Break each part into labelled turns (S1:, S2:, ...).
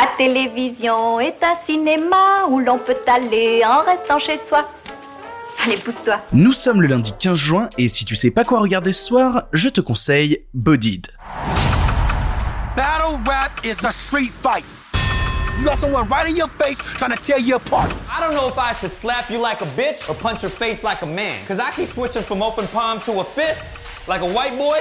S1: La télévision est un cinéma où l'on peut aller en restant chez soi. Allez, pousse-toi.
S2: Nous sommes le lundi 15 juin et si tu sais pas quoi regarder ce soir, je te conseille Bodied.
S3: Battle rap is a street fight. You got someone right in your face trying to tear you apart.
S4: I don't know if I should slap you like a bitch or punch your face like a man. Cause I keep switching from open palm to a fist like a white boy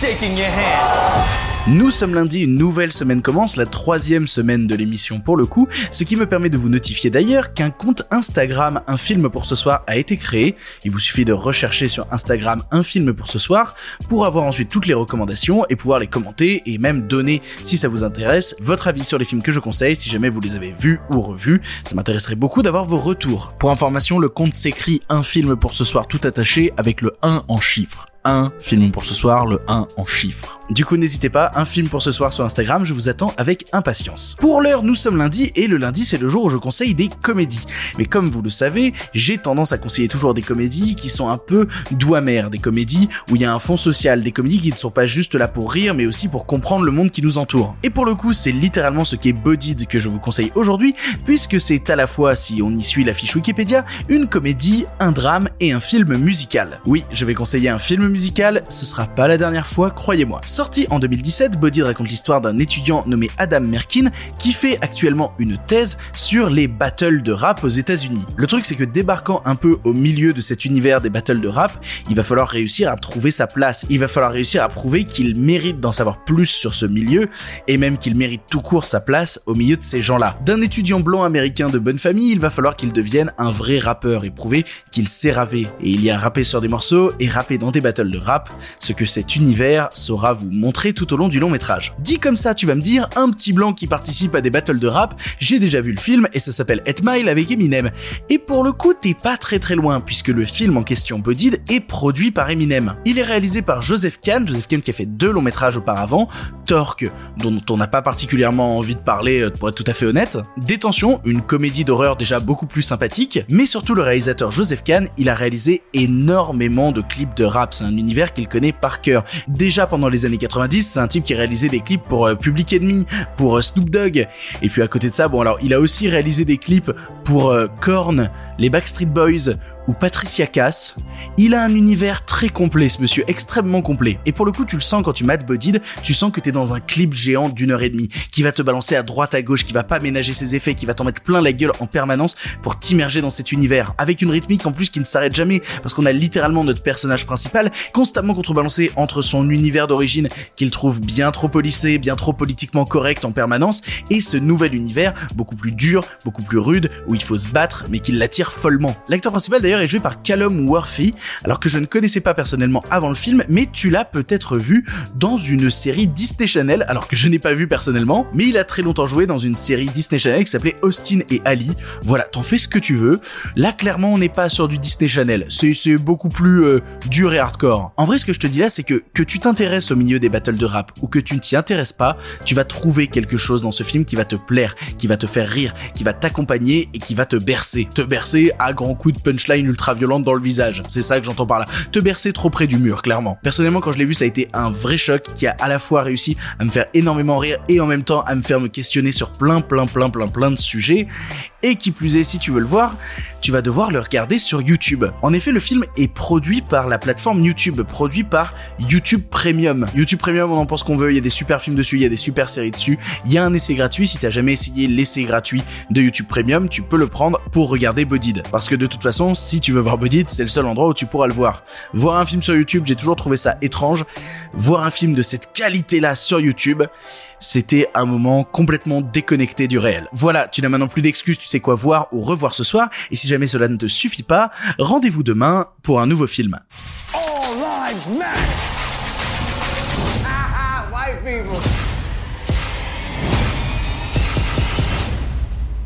S4: shaking your hand.
S2: Nous sommes lundi, une nouvelle semaine commence, la troisième semaine de l'émission pour le coup, ce qui me permet de vous notifier d'ailleurs qu'un compte Instagram Un film pour ce soir a été créé. Il vous suffit de rechercher sur Instagram Un film pour ce soir pour avoir ensuite toutes les recommandations et pouvoir les commenter et même donner, si ça vous intéresse, votre avis sur les films que je conseille, si jamais vous les avez vus ou revus. Ça m'intéresserait beaucoup d'avoir vos retours. Pour information, le compte s'écrit Un film pour ce soir tout attaché avec le 1 en chiffres. 1 film pour ce soir, le 1 en chiffres. Du coup, n'hésitez pas, un film pour ce soir sur Instagram, je vous attends avec impatience. Pour l'heure, nous sommes lundi et le lundi, c'est le jour où je conseille des comédies. Mais comme vous le savez, j'ai tendance à conseiller toujours des comédies qui sont un peu doux amères, des comédies où il y a un fond social, des comédies qui ne sont pas juste là pour rire, mais aussi pour comprendre le monde qui nous entoure. Et pour le coup, c'est littéralement ce qui est Bodied que je vous conseille aujourd'hui, puisque c'est à la fois, si on y suit la fiche Wikipédia, une comédie, un drame et un film musical. Oui, je vais conseiller un film musical, ce sera pas la dernière fois, croyez-moi. Sorti en 2017, Bodied raconte l'histoire d'un étudiant nommé Adam Merkin qui fait actuellement une thèse sur les battles de rap aux États-Unis. Le truc c'est que débarquant un peu au milieu de cet univers des battles de rap, il va falloir réussir à trouver sa place. Il va falloir réussir à prouver qu'il mérite d'en savoir plus sur ce milieu et même qu'il mérite tout court sa place au milieu de ces gens-là. D'un étudiant blanc américain de bonne famille, il va falloir qu'il devienne un vrai rappeur et prouver qu'il sait rapper. Et il y a rapper sur des morceaux et rapper dans des battles de rap, ce que cet univers saura vous montrer tout au long du long métrage. Dit comme ça, tu vas me dire, un petit blanc qui participe à des battles de rap, j'ai déjà vu le film et ça s'appelle 8 Mile avec Eminem. Et pour le coup, t'es pas très très loin puisque le film en question Bodied est produit par Eminem. Il est réalisé par Joseph Kahn, Joseph Kahn qui a fait deux longs métrages auparavant, Torque, dont on n'a pas particulièrement envie de parler euh, pour être tout à fait honnête, Détention, une comédie d'horreur déjà beaucoup plus sympathique, mais surtout le réalisateur Joseph Kahn, il a réalisé énormément de clips de rap, c'est un univers qu'il connaît par cœur. Déjà pendant les années 90, c'est un type qui réalisait des clips pour euh, Public Enemy, pour euh, Snoop Dogg, et puis à côté de ça, bon alors il a aussi réalisé des clips pour Korn, les Backstreet Boys, ou Patricia Cass. Il a un univers très complet, ce monsieur, extrêmement complet. Et pour le coup, tu le sens quand tu mates Bodied, tu sens que t'es dans un clip géant d'une heure et demie, qui va te balancer à droite à gauche, qui va pas ménager ses effets, qui va t'en mettre plein la gueule en permanence pour t'immerger dans cet univers, avec une rythmique en plus qui ne s'arrête jamais, parce qu'on a littéralement notre personnage principal constamment contrebalancé entre son univers d'origine qu'il trouve bien trop polissé, bien trop politiquement correct en permanence, et ce nouvel univers beaucoup plus dur, beaucoup plus rude, où il faut se battre, mais qui l'attire follement. L'acteur principal d'ailleurs est joué par Callum Worthy, alors que je ne connaissais pas personnellement avant le film, mais tu l'as peut-être vu dans une série Disney Channel, alors que je n'ai pas vu personnellement, mais il a très longtemps joué dans une série Disney Channel qui s'appelait Austin et Ali. Voilà, t'en fais ce que tu veux. Là, clairement, on n'est pas sur du Disney Channel. C'est, beaucoup plus euh, dur et hardcore. En vrai, ce que je te dis là, c'est que que tu t'intéresses au milieu des battles de rap ou que tu ne t'y intéresses pas, tu vas trouver quelque chose dans ce film qui va te plaire, qui va te faire rire, qui va t'accompagner et qui va te bercer. Te bercer à grands coups de punchline ultra violente dans le visage. C'est ça que j'entends par là. Te bercer trop près du mur, clairement. Personnellement, quand je l'ai vu, ça a été un vrai choc qui a à la fois réussi à me faire énormément rire et en même temps à me faire me questionner sur plein, plein, plein, plein, plein de sujets. Et qui plus est, si tu veux le voir, tu vas devoir le regarder sur YouTube. En effet, le film est produit par la plateforme YouTube, produit par YouTube Premium. YouTube Premium, on en pense qu'on veut, il y a des super films dessus, il y a des super séries dessus. Il y a un essai gratuit, si t'as jamais essayé l'essai gratuit de YouTube Premium, tu peux le prendre pour regarder Bodied. Parce que de toute façon, si tu veux voir Bodied, c'est le seul endroit où tu pourras le voir. Voir un film sur YouTube, j'ai toujours trouvé ça étrange. Voir un film de cette qualité-là sur YouTube, c'était un moment complètement déconnecté du réel. Voilà, tu n'as maintenant plus d'excuses, tu sais quoi voir ou revoir ce soir, et si jamais cela ne te suffit pas, rendez-vous demain pour un nouveau film.
S3: All.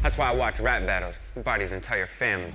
S4: That's why I battles. Entire family.